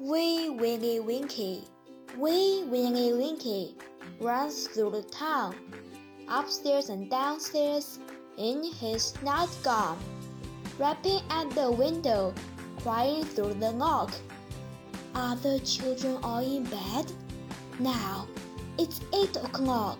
Wee Willie Winkie, Wee Willie Winkie runs through the town, upstairs and downstairs in his nightgown, rapping at the window, crying through the knock. Are the children all in bed? Now it's eight o'clock.